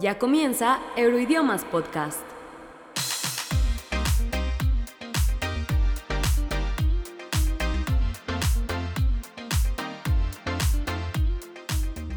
Ya comienza Euroidiomas Podcast.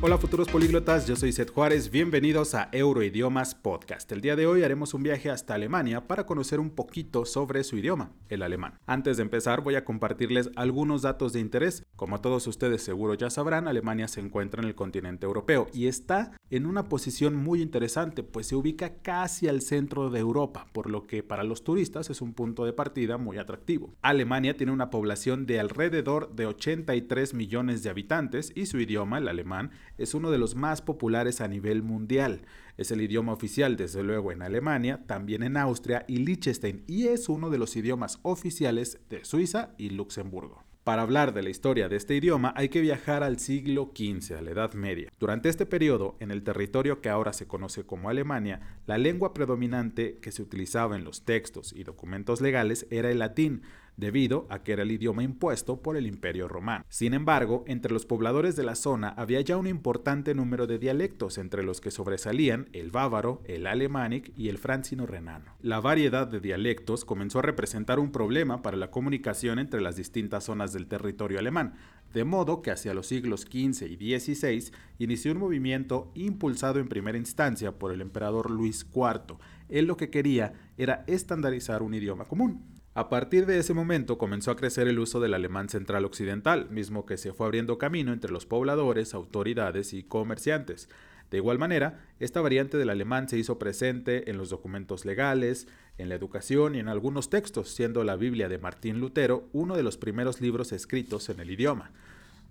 Hola futuros políglotas, yo soy Seth Juárez, bienvenidos a Euroidiomas Podcast. El día de hoy haremos un viaje hasta Alemania para conocer un poquito sobre su idioma, el alemán. Antes de empezar voy a compartirles algunos datos de interés. Como todos ustedes seguro ya sabrán, Alemania se encuentra en el continente europeo y está en una posición muy interesante, pues se ubica casi al centro de Europa, por lo que para los turistas es un punto de partida muy atractivo. Alemania tiene una población de alrededor de 83 millones de habitantes y su idioma, el alemán, es uno de los más populares a nivel mundial. Es el idioma oficial, desde luego, en Alemania, también en Austria y Liechtenstein, y es uno de los idiomas oficiales de Suiza y Luxemburgo. Para hablar de la historia de este idioma hay que viajar al siglo XV, a la Edad Media. Durante este periodo, en el territorio que ahora se conoce como Alemania, la lengua predominante que se utilizaba en los textos y documentos legales era el latín, debido a que era el idioma impuesto por el Imperio Romano. Sin embargo, entre los pobladores de la zona había ya un importante número de dialectos, entre los que sobresalían el bávaro, el alemánic y el francino renano. La variedad de dialectos comenzó a representar un problema para la comunicación entre las distintas zonas del territorio alemán, de modo que hacia los siglos XV y XVI inició un movimiento impulsado en primera instancia por el emperador Luis IV. Él lo que quería era estandarizar un idioma común. A partir de ese momento comenzó a crecer el uso del alemán central occidental, mismo que se fue abriendo camino entre los pobladores, autoridades y comerciantes. De igual manera, esta variante del alemán se hizo presente en los documentos legales, en la educación y en algunos textos, siendo la Biblia de Martín Lutero uno de los primeros libros escritos en el idioma.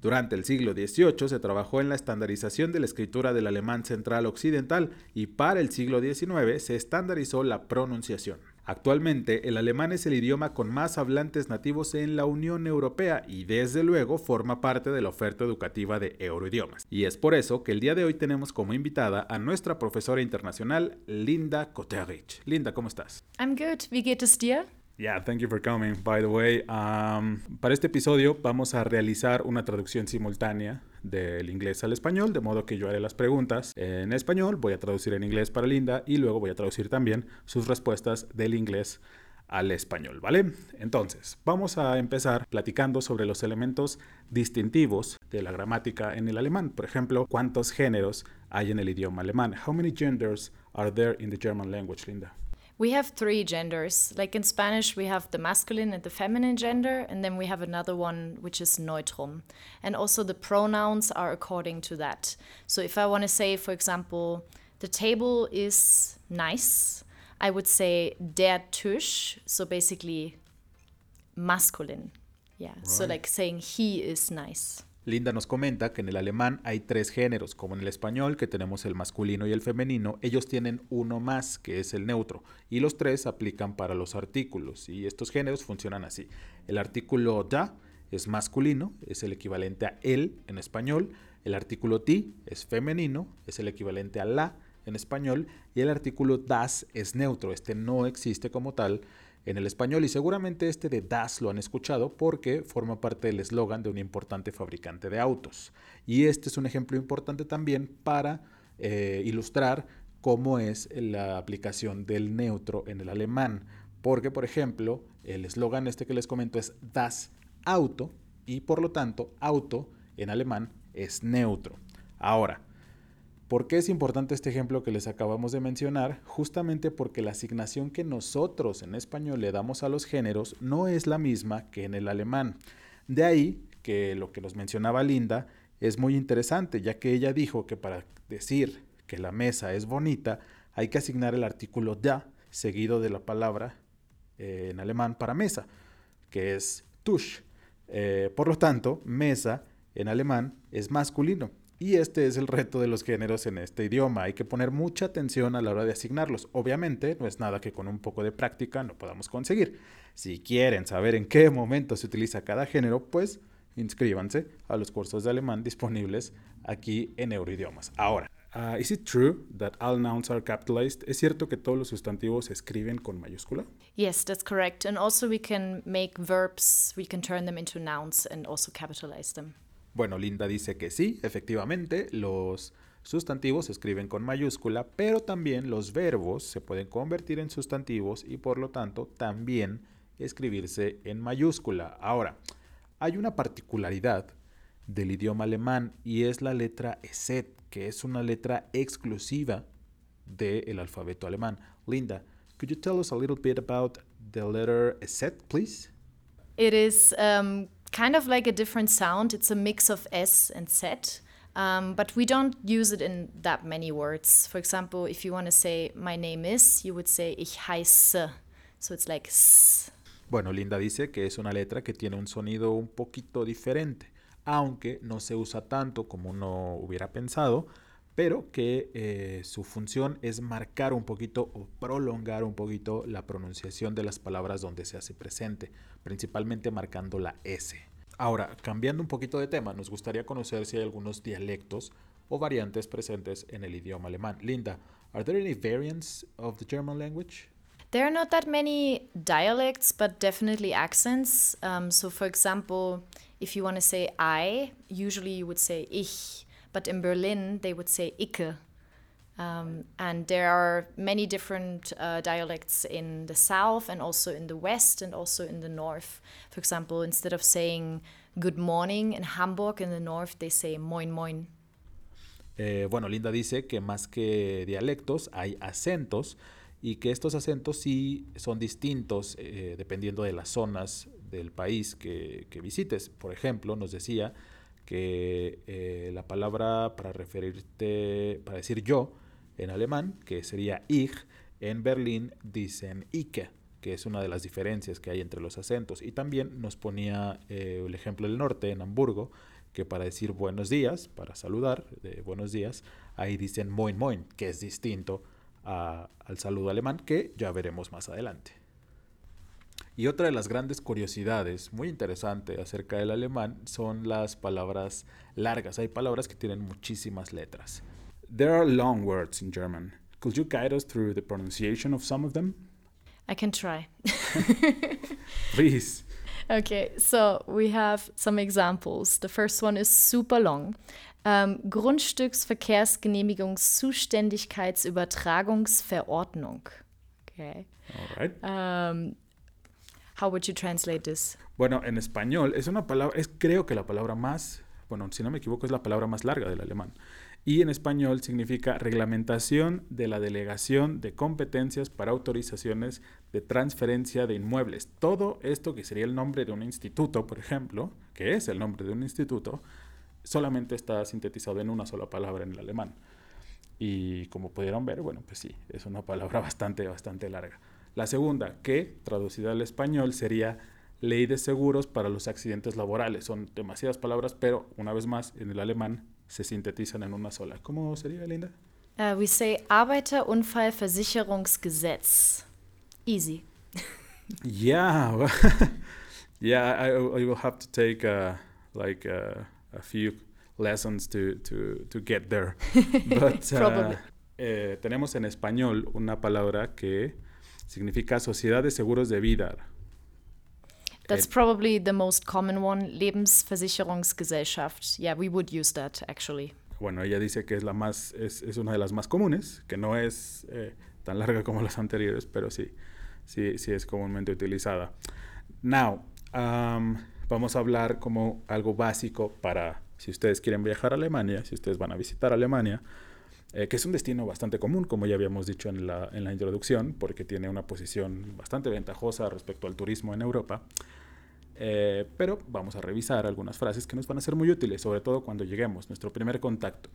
Durante el siglo XVIII se trabajó en la estandarización de la escritura del alemán central occidental y para el siglo XIX se estandarizó la pronunciación. Actualmente, el alemán es el idioma con más hablantes nativos en la Unión Europea y desde luego forma parte de la oferta educativa de Euroidiomas. Y es por eso que el día de hoy tenemos como invitada a nuestra profesora internacional, Linda Koterich. Linda, ¿cómo estás? I'm good. Wie geht es dir? Yeah, thank you for coming. By the way, um, para este episodio vamos a realizar una traducción simultánea del inglés al español, de modo que yo haré las preguntas en español, voy a traducir en inglés para Linda y luego voy a traducir también sus respuestas del inglés al español, ¿vale? Entonces, vamos a empezar platicando sobre los elementos distintivos de la gramática en el alemán. Por ejemplo, ¿cuántos géneros hay en el idioma alemán? How many genders are there in the German language, Linda? We have three genders. Like in Spanish, we have the masculine and the feminine gender, and then we have another one which is neutrum. And also the pronouns are according to that. So if I want to say, for example, the table is nice, I would say der Tisch, so basically masculine. Yeah, so like saying he is nice. Linda nos comenta que en el alemán hay tres géneros, como en el español, que tenemos el masculino y el femenino, ellos tienen uno más, que es el neutro, y los tres aplican para los artículos, y estos géneros funcionan así. El artículo da es masculino, es el equivalente a él en español, el artículo ti es femenino, es el equivalente a la en español, y el artículo das es neutro, este no existe como tal en el español y seguramente este de Das lo han escuchado porque forma parte del eslogan de un importante fabricante de autos. Y este es un ejemplo importante también para eh, ilustrar cómo es la aplicación del neutro en el alemán. Porque, por ejemplo, el eslogan este que les comento es Das Auto y por lo tanto auto en alemán es neutro. Ahora, ¿Por qué es importante este ejemplo que les acabamos de mencionar? Justamente porque la asignación que nosotros en español le damos a los géneros no es la misma que en el alemán. De ahí que lo que nos mencionaba Linda es muy interesante, ya que ella dijo que para decir que la mesa es bonita hay que asignar el artículo da seguido de la palabra eh, en alemán para mesa, que es tusch. Eh, por lo tanto, mesa en alemán es masculino. Y este es el reto de los géneros en este idioma. Hay que poner mucha atención a la hora de asignarlos. Obviamente no es nada que con un poco de práctica no podamos conseguir. Si quieren saber en qué momento se utiliza cada género, pues inscríbanse a los cursos de alemán disponibles aquí en Euroidiomas. Ahora, uh, is it true that all nouns are capitalized? ¿Es cierto que todos los sustantivos se escriben con mayúscula? Yes, that's correct. And also we can make verbs, we can turn them into nouns and also capitalize them. Bueno, Linda dice que sí, efectivamente, los Sustantivos se escriben con mayúscula, pero también los verbos se pueden convertir en sustantivos y por lo tanto también escribirse en mayúscula. Ahora, hay una particularidad del idioma alemán y es la letra ESET, que es una letra exclusiva del alfabeto alemán. Linda, could you tell us a little bit about the letter ESET, please? It is um, kind of like a different sound. It's a mix of S and Z. Um, but we don't use it in that many words. For example, if you want to say my name is, you would say ich heiße. So it's like s. Bueno, Linda dice que es una letra que tiene un sonido un poquito diferente, aunque no se usa tanto como uno hubiera pensado, pero que eh, su función es marcar un poquito o prolongar un poquito la pronunciación de las palabras donde se hace presente, principalmente marcando la S. Ahora, cambiando un poquito de tema, nos gustaría conocer si hay algunos dialectos o variantes presentes en el idioma alemán. Linda, are there any variants of the German language? There are not that many dialects, but definitely accents. Um, so, for example, if you want to say I, usually you would say ich, but in Berlin they would say Icke. Um, and there are many different uh, dialects in the south and also in the west and also in the north. For example, instead of saying good morning in Hamburg in the north, they say moin moin. Eh, bueno, Linda dice que más que dialectos hay acentos y que estos acentos sí son distintos eh, dependiendo de las zonas del país que, que, visites. Por ejemplo, nos decía que eh, la palabra para referirte, para decir yo, en alemán, que sería ich, en Berlín dicen Ike, que es una de las diferencias que hay entre los acentos. Y también nos ponía eh, el ejemplo del norte, en Hamburgo, que para decir buenos días, para saludar de buenos días, ahí dicen moin moin, que es distinto a, al saludo alemán, que ya veremos más adelante. Y otra de las grandes curiosidades, muy interesante acerca del alemán, son las palabras largas. Hay palabras que tienen muchísimas letras. There are long words in German. Could you guide us through the pronunciation of some of them? I can try. Please. Okay, so we have some examples. The first one is super long. Um, Grundstücksverkehrsgenehmigungszuständigkeitsübertragungsverordnung. Okay. All right. Um, how would you translate this? Bueno, en español es una palabra, es creo que la palabra más, bueno, si no me equivoco, es la palabra más larga del alemán. Y en español significa reglamentación de la delegación de competencias para autorizaciones de transferencia de inmuebles. Todo esto que sería el nombre de un instituto, por ejemplo, que es el nombre de un instituto, solamente está sintetizado en una sola palabra en el alemán. Y como pudieron ver, bueno, pues sí, es una palabra bastante, bastante larga. La segunda, que traducida al español sería ley de seguros para los accidentes laborales. Son demasiadas palabras, pero una vez más, en el alemán se sintetizan en una sola. ¿Cómo sería, Linda? Uh, we say Arbeiterunfallversicherungsgesetz. Easy. yeah, yeah. I, I, will have to take uh, like uh, a few lessons to, to, to get there. But, Probably. Eh, tenemos en español una palabra que significa Sociedad de Seguros de Vida. That's probably the most common one, Lebensversicherungsgesellschaft. Yeah, we would use that actually. Bueno, ella dice que es la más, es, es una de las más comunes, que no es eh, tan larga como las anteriores, pero sí, sí, sí es comúnmente utilizada. Now, um, vamos a hablar como algo básico para si ustedes quieren viajar a Alemania, si ustedes van a visitar Alemania, eh, que es un destino bastante común, como ya habíamos dicho en la, en la introducción, porque tiene una posición bastante ventajosa respecto al turismo en Europa. Eh, pero vamos a revisar algunas frases que nos van a ser muy útiles, sobre todo cuando lleguemos, nuestro primer contacto.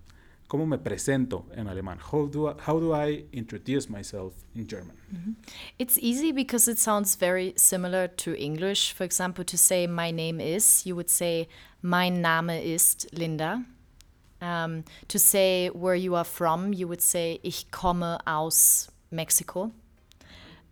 ¿Cómo me presento en alemán? How do I, how do I introduce myself in German? Mm -hmm. It's easy because it sounds very similar to English. For example, to say my name is, you would say mein Name ist Linda. Um, to say where you are from, you would say ich komme aus Mexico.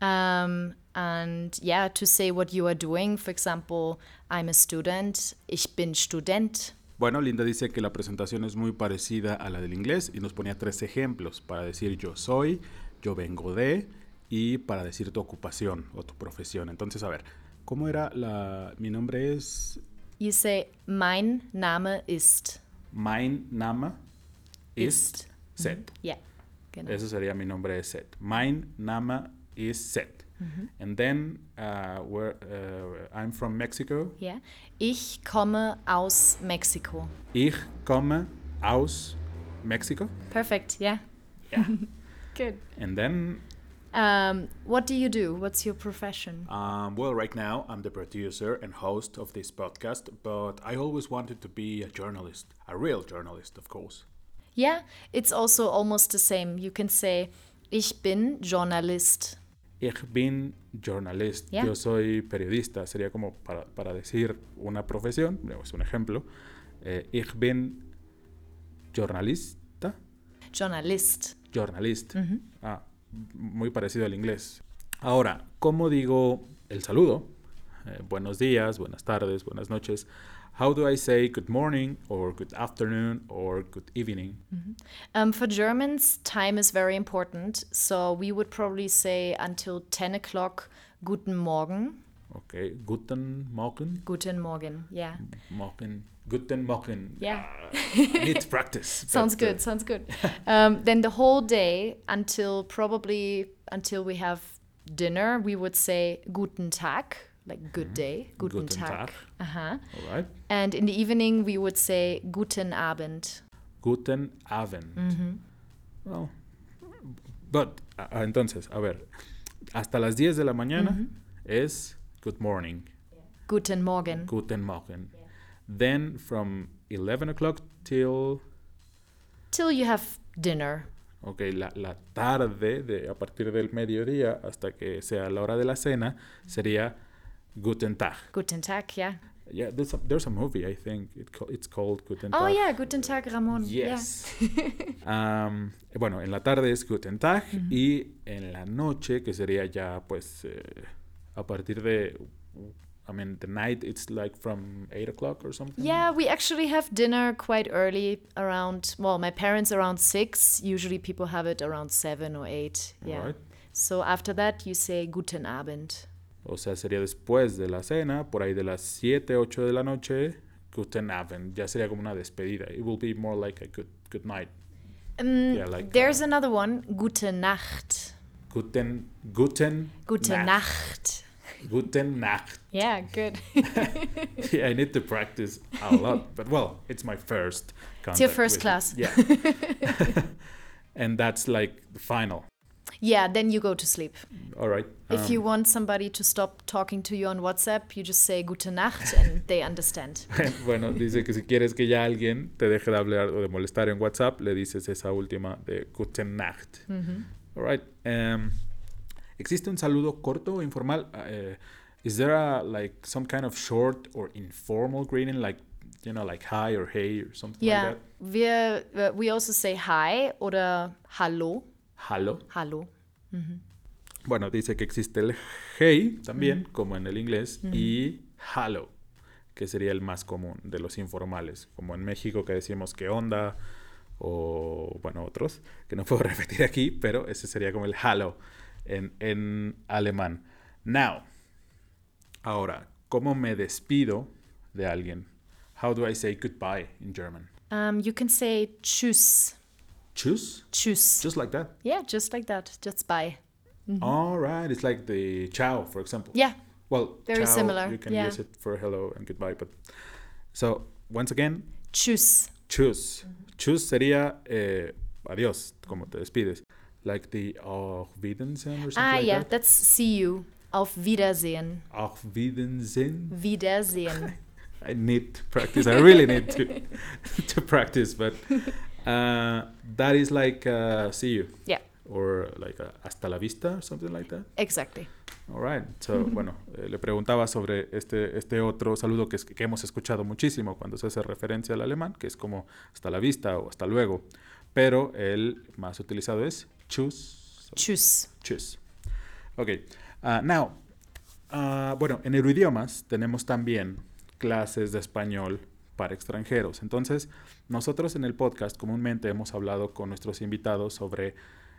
Um, and yeah, to say what you are doing, for example, I'm a student, ich bin Student. Bueno, Linda dice que la presentación es muy parecida a la del inglés y nos ponía tres ejemplos para decir yo soy, yo vengo de y para decir tu ocupación o tu profesión. Entonces, a ver, ¿cómo era la mi nombre es You say mein Name ist. Mein Name ist Seth. Ja, genau. Eso sería mi nombre es Seth. Mein Name is Seth. And then uh, where, uh, I'm from Mexico. Ja. Ich komme aus Mexiko. Ich komme aus Mexico. Perfect, yeah. Yeah. Good. And then, Um, what do you do? What's your profession? um, well, right now I'm the producer and host of this podcast, but I always wanted to be a journalist, a real journalist, of course. Yeah, it's also almost the same. You can say, ich bin Journalist. Ich bin journalist. Yeah. Yo soy periodista. Sería como para, para decir una profesión, es un ejemplo. Eh, ich bin journalista. Journalist. Journalist. Ah, muy parecido al inglés. Ahora, ¿cómo digo el saludo? Eh, buenos días, buenas tardes, buenas noches. How do I say good morning or good afternoon or good evening? Um, for Germans, time is very important. So we would probably say until 10 o'clock, Guten Morgen. Okay, guten Morgen. Guten Morgen, yeah. Morgen. Guten Morgen. Yeah. I need to practice. Sounds but, uh, good, sounds good. um, then the whole day until probably until we have dinner, we would say Guten Tag, like good day. Guten, Guten Tag. Uh-huh. All right. And in the evening, we would say Guten Abend. Guten Abend. Well, but, ah, entonces, a ver, hasta las 10 de la mañana es good morning, Guten Morgen. guten Morgen. Then from 11 o'clock till, Till you have dinner. ok, la, la tarde, de, a partir del mediodía hasta que sea la hora de la cena, sería guten Tag. Guten Tag, yeah. Yeah, there's a, there's a movie, I think, it, it's called Guten Oh Tag. yeah, Guten Tag, Ramon. Yes. Am, bueno, en la tarde es Guten Tag y en la noche, que sería ya pues eh, a partir de, I mean, the night it's like from 8 o'clock or something. Yeah, we actually have dinner quite early around, well, my parents around six. Usually people have it around seven or eight. Yeah. Alright. So after that, you say Guten Abend. O sea, sería después de la cena, por ahí de las 7, 8 de la noche, Guten Abend. Ya sería como una despedida. It will be more like a good, good night. Um, Yeah, like, there's uh, another one, Gute Nacht. Guten, Guten, Gute Nacht. Nacht. Guten Nacht. Yeah, good. yeah, I need to practice a lot, but well, it's my first. It's your first with it. class. Yeah. and that's like the final. yeah, then you go to sleep. All right. If um, you want somebody to stop talking to you on WhatsApp, you just say Gute Nacht and they understand. bueno, dice que si quieres que ya alguien te deje de hablar o de molestar en WhatsApp, le dices esa última de Guten Nacht. All right. Um, ¿Existe un saludo corto o informal? Uh, is there a like some kind of short or informal greeting, like you know, like hi or hey or something Yeah, like that? wir, uh, we also say hi oder Hallo. Hello. Hallo. Bueno, dice que existe el hey también, como en el inglés, y hello, que sería el más común de los informales, como en México que decimos que onda, o bueno, otros, que no puedo repetir aquí, pero ese sería como el hello en, en alemán. Now, ahora, ¿cómo me despido de alguien? How do I say goodbye in German? Um, you can say Tschüss. Choose? Tschüss. Just like that. Yeah, just like that. Just bye. All right, it's like the ciao, for example. Yeah. Well, Very ciao, similar, You can yeah. use it for hello and goodbye, but so once again, Tschüss. choose. Choose sería eh, adiós, como te despides, like the Auf Wiedersehen or something Ah, like yeah, that. that's see you. Auf Wiedersehen. Auf Wiedersehen. Wiedersehen. I need to practice. I really need to to practice, but uh, that is like uh, see you yeah, or like uh, hasta la vista or something like that. exactly. All right. So, bueno, eh, le preguntaba sobre este, este otro saludo que, es- que hemos escuchado muchísimo cuando se hace referencia al alemán, que es como hasta la vista o hasta luego. Pero el más utilizado es tschüss. Tschüss. Tschüss. Ok. Ah, now, ah, bueno, en Euroidiomas tenemos también clases de español para extranjeros. Entonces, nosotros en el podcast comúnmente hemos hablado con nuestros invitados sobre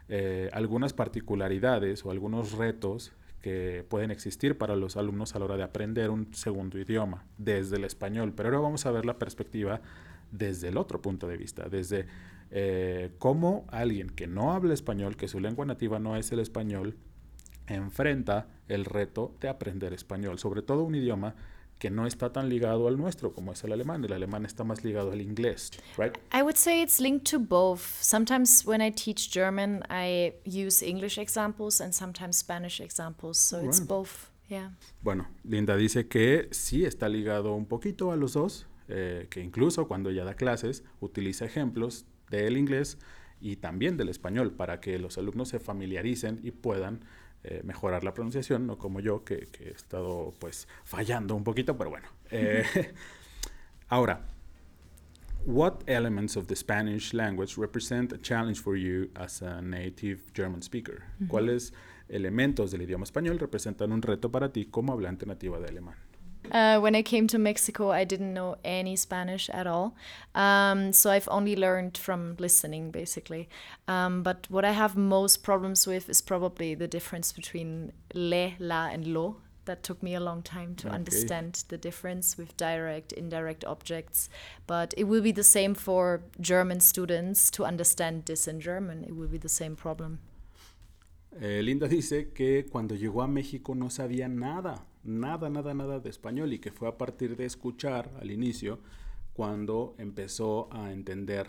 eh, algunas particularidades o algunos retos que pueden existir para los alumnos a la hora de aprender un segundo idioma desde el español. Pero ahora vamos a ver la perspectiva desde el otro punto de vista, desde eh, cómo alguien que no habla español, que su lengua nativa no es el español, enfrenta el reto de aprender español, sobre todo un idioma que no está tan ligado al nuestro como es el alemán. El alemán está más ligado al inglés, right? I would say it's linked to both. Sometimes when I teach German, I use English examples and sometimes Spanish examples. So it's Right. both. Yeah. Bueno, Linda dice que sí está ligado un poquito a los dos, eh, que incluso cuando ella da clases utiliza ejemplos del inglés y también del español para que los alumnos se familiaricen y puedan eh, mejorar la pronunciación, no como yo que, que he estado pues fallando un poquito, pero bueno. Eh, ahora, what elements of the Spanish language represent a challenge for you as a native German speaker? ¿Cuáles elementos del idioma español representan un reto para ti como hablante nativa de alemán? Uh, when I came to Mexico, I didn't know any Spanish at all. Um, so I've only learned from listening, basically. Um, but what I have most problems with is probably the difference between le, la, and lo. That took me a long time to Okay. understand the difference with direct, indirect objects. But it will be the same for German students to understand this in German. It will be the same problem. Eh, Linda dice que cuando llegó a México no sabía nada, nada, nada, nada de español y que fue a partir de escuchar al inicio cuando empezó a entender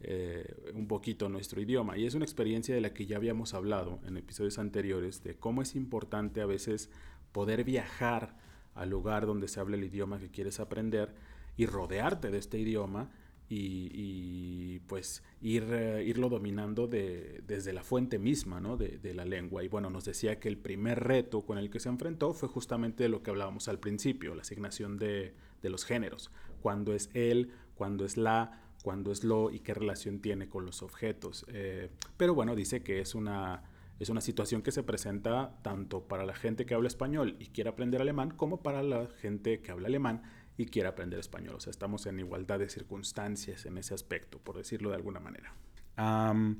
eh, un poquito nuestro idioma. Y es una experiencia de la que ya habíamos hablado en episodios anteriores, de cómo es importante a veces poder viajar al lugar donde se habla el idioma que quieres aprender y rodearte de este idioma y, y, pues ir, eh, irlo dominando de, desde la fuente misma ¿no? de, de la lengua. Y bueno, nos decía que el primer reto con el que se enfrentó fue justamente de lo que hablábamos al principio, la asignación de, de los géneros. Cuándo es él, cuándo es la, cuándo es lo y qué relación tiene con los objetos. Eh, pero bueno, dice que es una, es una situación que se presenta tanto para la gente que habla español y quiere aprender alemán como para la gente que habla alemán y quiere aprender español. O sea, estamos en igualdad de circunstancias en ese aspecto, por decirlo de alguna manera. Um,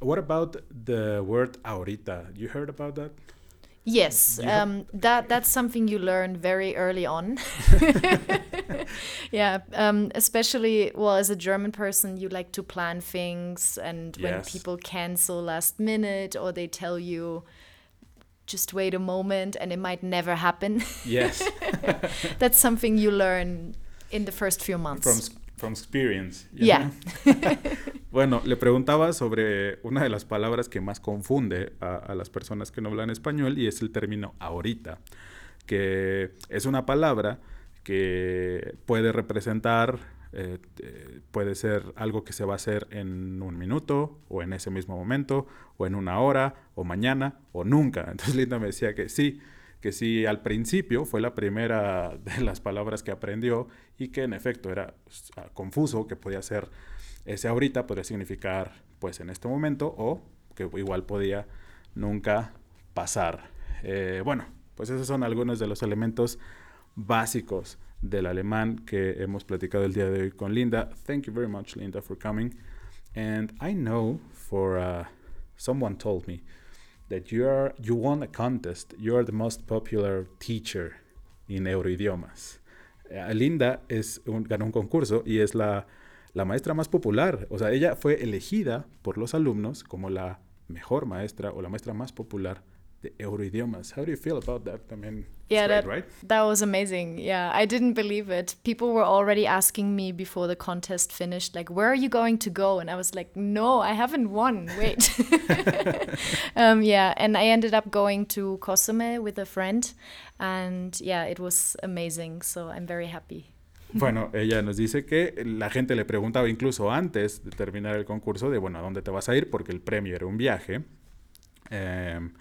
what about the word ahorita? You heard about that? Yes, um, that that's something you learn very early on. yeah, um, especially well, as a German person, you like to plan things, and when people cancel last minute or they tell you, just wait a moment, and it might never happen. Yes, that's something you learn in the first few months. from, from experience. Yeah. bueno, le preguntaba sobre una de las palabras que más confunde a, a las personas que no hablan español y es el término ahorita, que es una palabra que puede representar, eh, eh, puede ser algo que se va a hacer en un minuto o en ese mismo momento o en una hora o mañana o nunca. Entonces Linda me decía que sí, que sí al principio fue la primera de las palabras que aprendió y que en efecto era ah, confuso, que podía ser ese ahorita, podría significar pues en este momento o que igual podía nunca pasar. Eh, bueno, pues esos son algunos de los elementos básicos del alemán que hemos platicado el día de hoy con Linda. Thank you very much, Linda, for coming. And I know for uh, someone told me that you are you won a contest. You are the most popular teacher in Euroidiomas. Eh, Linda es ganó un concurso y es la, la maestra más popular. O sea, ella fue elegida por los alumnos como la mejor maestra o la maestra más popular de Euroidiomas. How do you feel about that? I mean, Yeah, great, that, right? that was amazing. Yeah, I didn't believe it. People were already asking me before the contest finished, like, where are you going to go? And I was like, no, I haven't won. Wait. um, yeah, and I ended up going to Cozumel with a friend. And yeah, it was amazing. So I'm very happy. Bueno, ella nos dice que la gente le preguntaba incluso antes de terminar el concurso de, bueno, ¿a dónde te vas a ir? Porque el premio era un viaje. Em,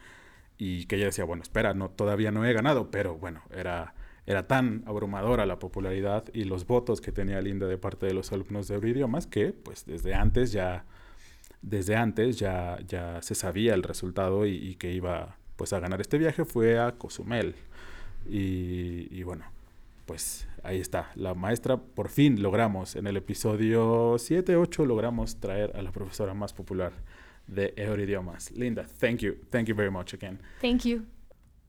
y que ella decía, bueno, espera, no, todavía no he ganado, pero bueno, era, era tan abrumadora la popularidad y los votos que tenía Linda de parte de los alumnos de Euroidiomas que pues desde antes ya, desde antes ya, ya se sabía el resultado y, que iba pues a ganar este viaje fue a Cozumel. Y, y bueno, pues ahí está. La maestra, por fin logramos, en el episodio 7, 8, logramos traer a la profesora más popular de Euroidiomas. Linda, thank you. Thank you very much again. Thank you.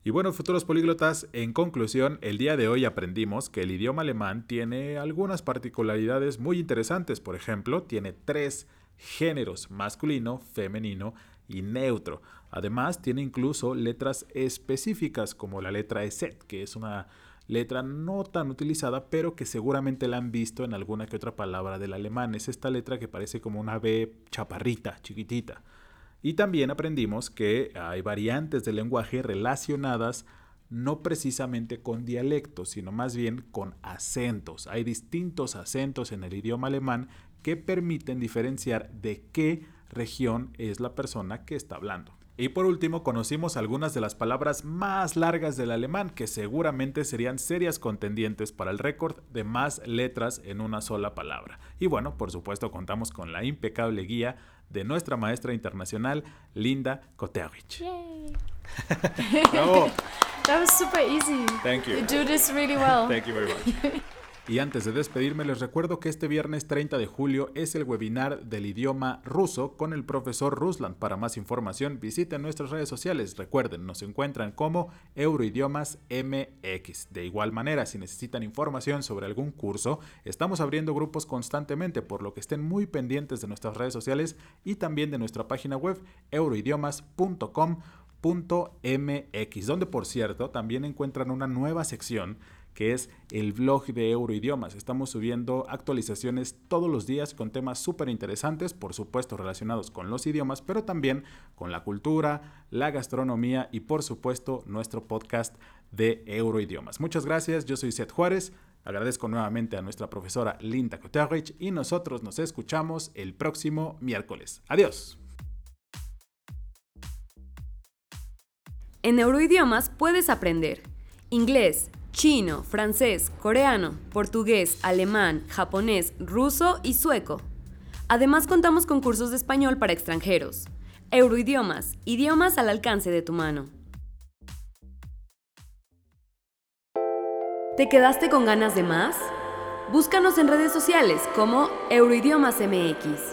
Y bueno, futuros políglotas, en conclusión, el día de hoy aprendimos que el idioma alemán tiene algunas particularidades muy interesantes. Por ejemplo, tiene tres géneros masculino, femenino y neutro. Además, tiene incluso letras específicas como la letra EZ, que es una letra no tan utilizada, pero que seguramente la han visto en alguna que otra palabra del alemán. Es esta letra que parece como una B chaparrita, chiquitita. Y también aprendimos que hay variantes del lenguaje relacionadas no precisamente con dialectos, sino más bien con acentos. Hay distintos acentos en el idioma alemán que permiten diferenciar de qué región es la persona que está hablando. Y por último, conocimos algunas de las palabras más largas del alemán que seguramente serían serias contendientes para el récord de más letras en una sola palabra. Y bueno, por supuesto, contamos con la impecable guía de nuestra maestra internacional, Linda Koterich. Bravo. That was super easy. Thank you. You do this really well. Thank you very much. Y antes de despedirme les recuerdo que este viernes 30 de julio es el webinar del idioma ruso con el profesor Ruslan. Para más información visiten nuestras redes sociales. Recuerden, nos encuentran como Euroidiomas MX. De igual manera, si necesitan información sobre algún curso, estamos abriendo grupos constantemente, por lo que estén muy pendientes de nuestras redes sociales y también de nuestra página web euroidiomas.com.mx, donde por cierto también encuentran una nueva sección que es el blog de Euroidiomas. Estamos subiendo actualizaciones todos los días con temas súper interesantes, por supuesto relacionados con los idiomas, pero también con la cultura, la gastronomía y por supuesto nuestro podcast de Euroidiomas. Muchas gracias, yo soy Seth Juárez. Agradezco nuevamente a nuestra profesora Linda Koterich y nosotros nos escuchamos el próximo miércoles. Adiós. En Euroidiomas puedes aprender inglés, chino, francés, coreano, portugués, alemán, japonés, ruso y sueco. Además contamos con cursos de español para extranjeros. Euroidiomas, idiomas al alcance de tu mano. ¿Te quedaste con ganas de más? Búscanos en redes sociales como Euroidiomas MX.